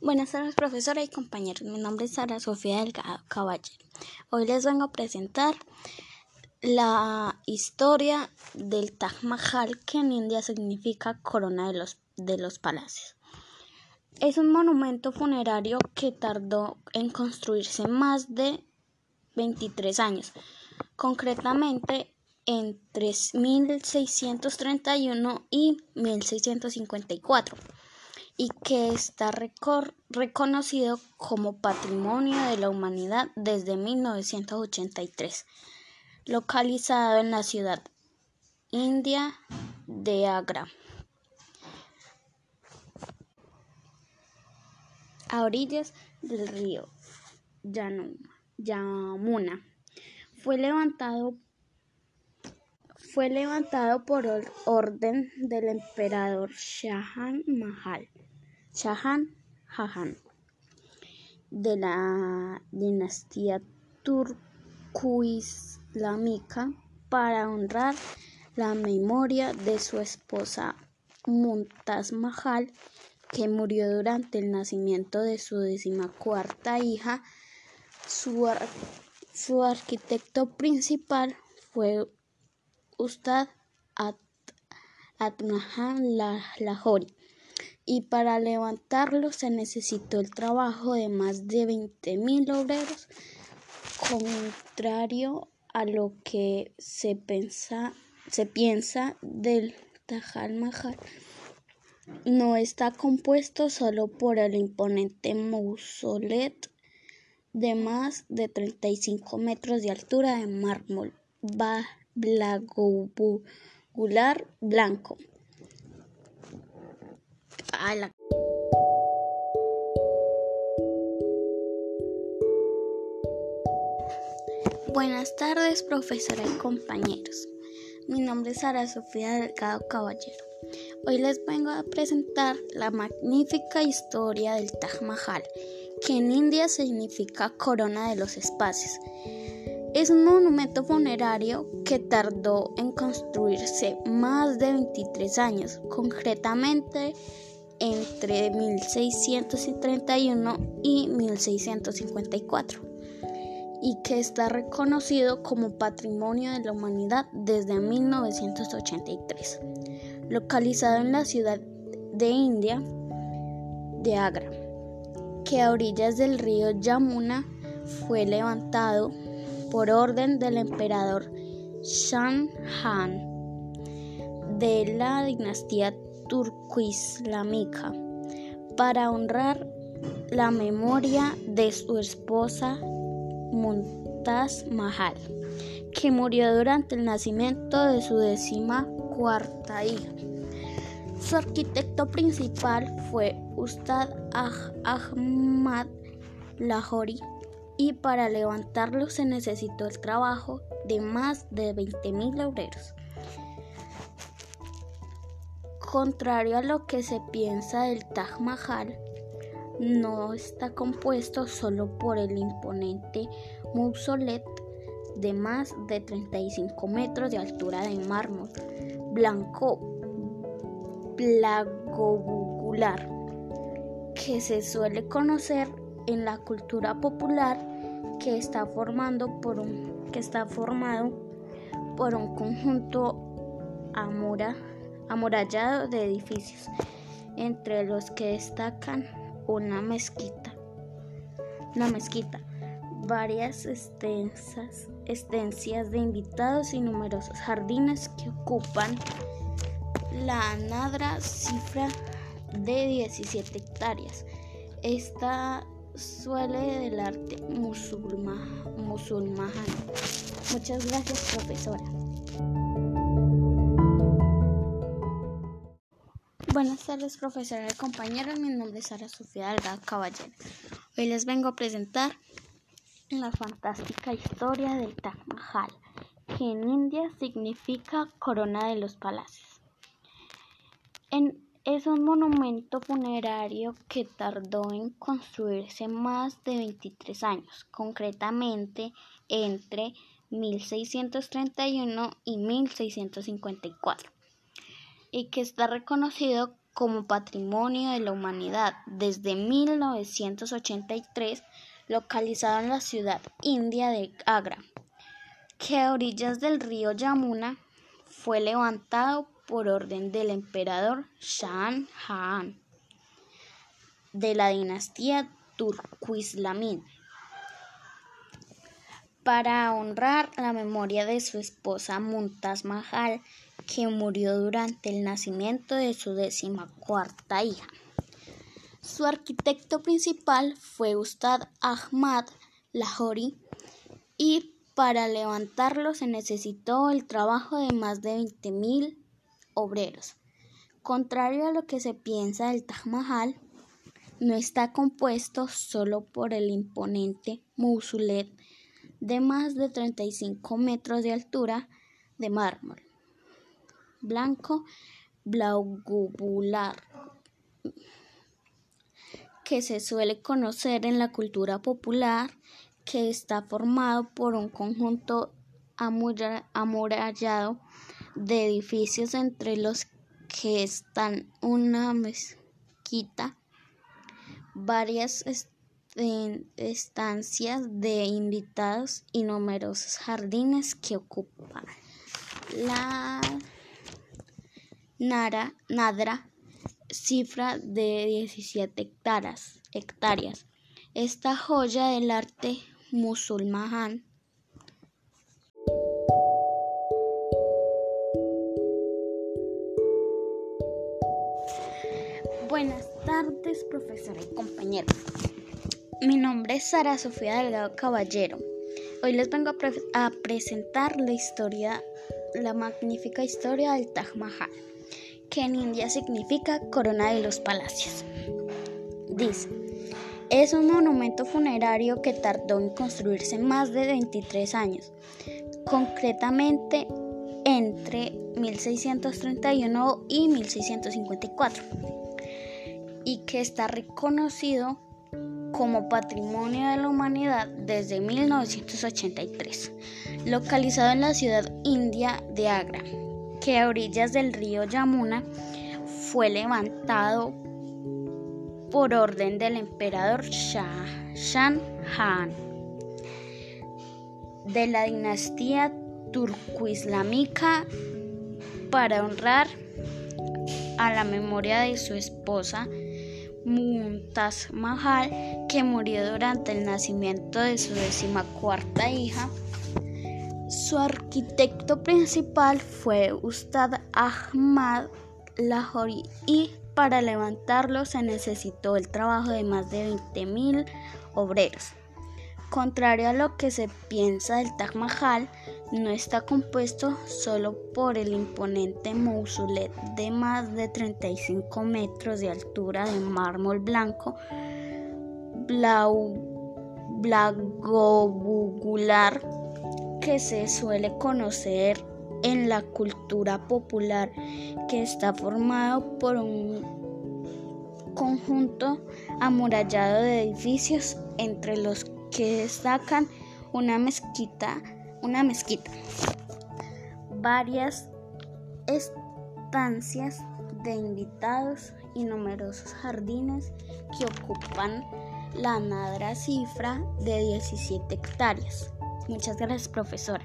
Buenas tardes, profesora y compañeros. Mi nombre es Sara Sofía Delgado Caballero. Hoy les vengo a presentar la historia del Taj Mahal, que en India significa corona de los, de los palacios. Es un monumento funerario que tardó en construirse más de 23 años, concretamente entre 1631 y 1654 y que está reconocido como Patrimonio de la Humanidad desde 1983, localizado en la ciudad india de Agra. A orillas del río Yamuna. Fue levantado fue levantado por orden del emperador Shahan Mahal. Shahan Jahan de la dinastía turco-islámica para honrar la memoria de su esposa Mumtaz Mahal, que murió durante el nacimiento de su decimacuarta hija. Su, su arquitecto principal fue Ustad Atmahan Lahori y para levantarlo se necesitó el trabajo de más de 20.000 obreros, contrario a lo que se, pensa, se piensa del Taj Mahal. No está compuesto solo por el imponente mausoleo de más de 35 metros de altura de mármol blagobular blanco Buenas tardes, profesora y compañeros. Mi nombre es Sara Sofía Delgado Caballero. Hoy les vengo a presentar la magnífica historia del Taj Mahal, que en India significa corona de los espacios. Es un monumento funerario que tardó en construirse más de 23 años, concretamente entre 1631 y 1654 y que está reconocido como Patrimonio de la Humanidad desde 1983, localizado en la ciudad de India de Agra, que a orillas del río Yamuna fue levantado por orden del emperador Shah de la dinastía turco-islámica para honrar la memoria de su esposa Mumtaz Mahal, que murió durante el nacimiento de su décima cuarta hija. Su arquitecto principal fue Ustad Ahmad Lahori y para levantarlo se necesitó el trabajo de más de 20.000 obreros. Contrario a lo que se piensa del Taj Mahal, no está compuesto solo por el imponente mausoleo de más de 35 metros de altura de mármol blanco plagobular que se suele conocer en la cultura popular que está formando por un que está formado por un conjunto amurallado de edificios entre los que destacan una mezquita una mezquita varias extensas estancias de invitados y numerosos jardines que ocupan la nadra cifra de 17 hectáreas. Esta suele del arte musulmán. Muchas gracias, profesora. Buenas tardes, profesora y compañeros. Mi nombre es Sara Sofía Delgado Caballero. Hoy les vengo a presentar la fantástica historia del Taj Mahal, que en India significa corona de los palacios. Es un monumento funerario que tardó en construirse más de 23 años, concretamente entre 1631 y 1654, y que está reconocido como Patrimonio de la Humanidad. Desde 1983, localizado en la ciudad india de Agra, que a orillas del río Yamuna fue levantado por orden del emperador Shah Jahan de la dinastía turco-islamí para honrar la memoria de su esposa Mumtaz Mahal, que murió durante el nacimiento de su decimacuarta hija. Su arquitecto principal fue Ustad Ahmad Lahori y para levantarlo se necesitó el trabajo de más de 20.000 obreros. Contrario a lo que se piensa del Taj Mahal, no está compuesto solo por el imponente mausoleo de más de 35 metros de altura de mármol blanco blaugubular que se suele conocer en la cultura popular que está formado por un conjunto amurallado de edificios entre los que están una mezquita, varias estancias de invitados y numerosos jardines que ocupan la Nara, Nadra cifra de 17 hectáreas, hectáreas. Esta joya del arte musulmán Buenas tardes, profesora y compañeros. Mi nombre es Sara Sofía Delgado Caballero. Hoy les vengo a, presentar la historia, la magnífica historia del Taj Mahal, que en India significa corona de los palacios. Dice, es un monumento funerario que tardó en construirse más de 23 años, concretamente entre 1631 y 1654, y que está reconocido como Patrimonio de la Humanidad desde 1983, localizado en la ciudad india de Agra, que a orillas del río Yamuna fue levantado por orden del emperador Shah Jahan de la dinastía turco-islámica para honrar a la memoria de su esposa Mumtaz Mahal, que murió durante el nacimiento de su decimacuarta hija. Su arquitecto principal fue Ustad Ahmad Lahori y para levantarlo se necesitó el trabajo de más de 20.000 obreros. Contrario a lo que se piensa del Taj Mahal, no está compuesto solo por el imponente mausoleo de más de 35 metros de altura de mármol blanco, blagobugular, que se suele conocer en la cultura popular, que está formado por un conjunto amurallado de edificios entre los que destacan una mezquita, una mezquita, varias estancias de invitados y numerosos jardines que ocupan la nadra cifra de 17 hectáreas. Muchas gracias, profesora.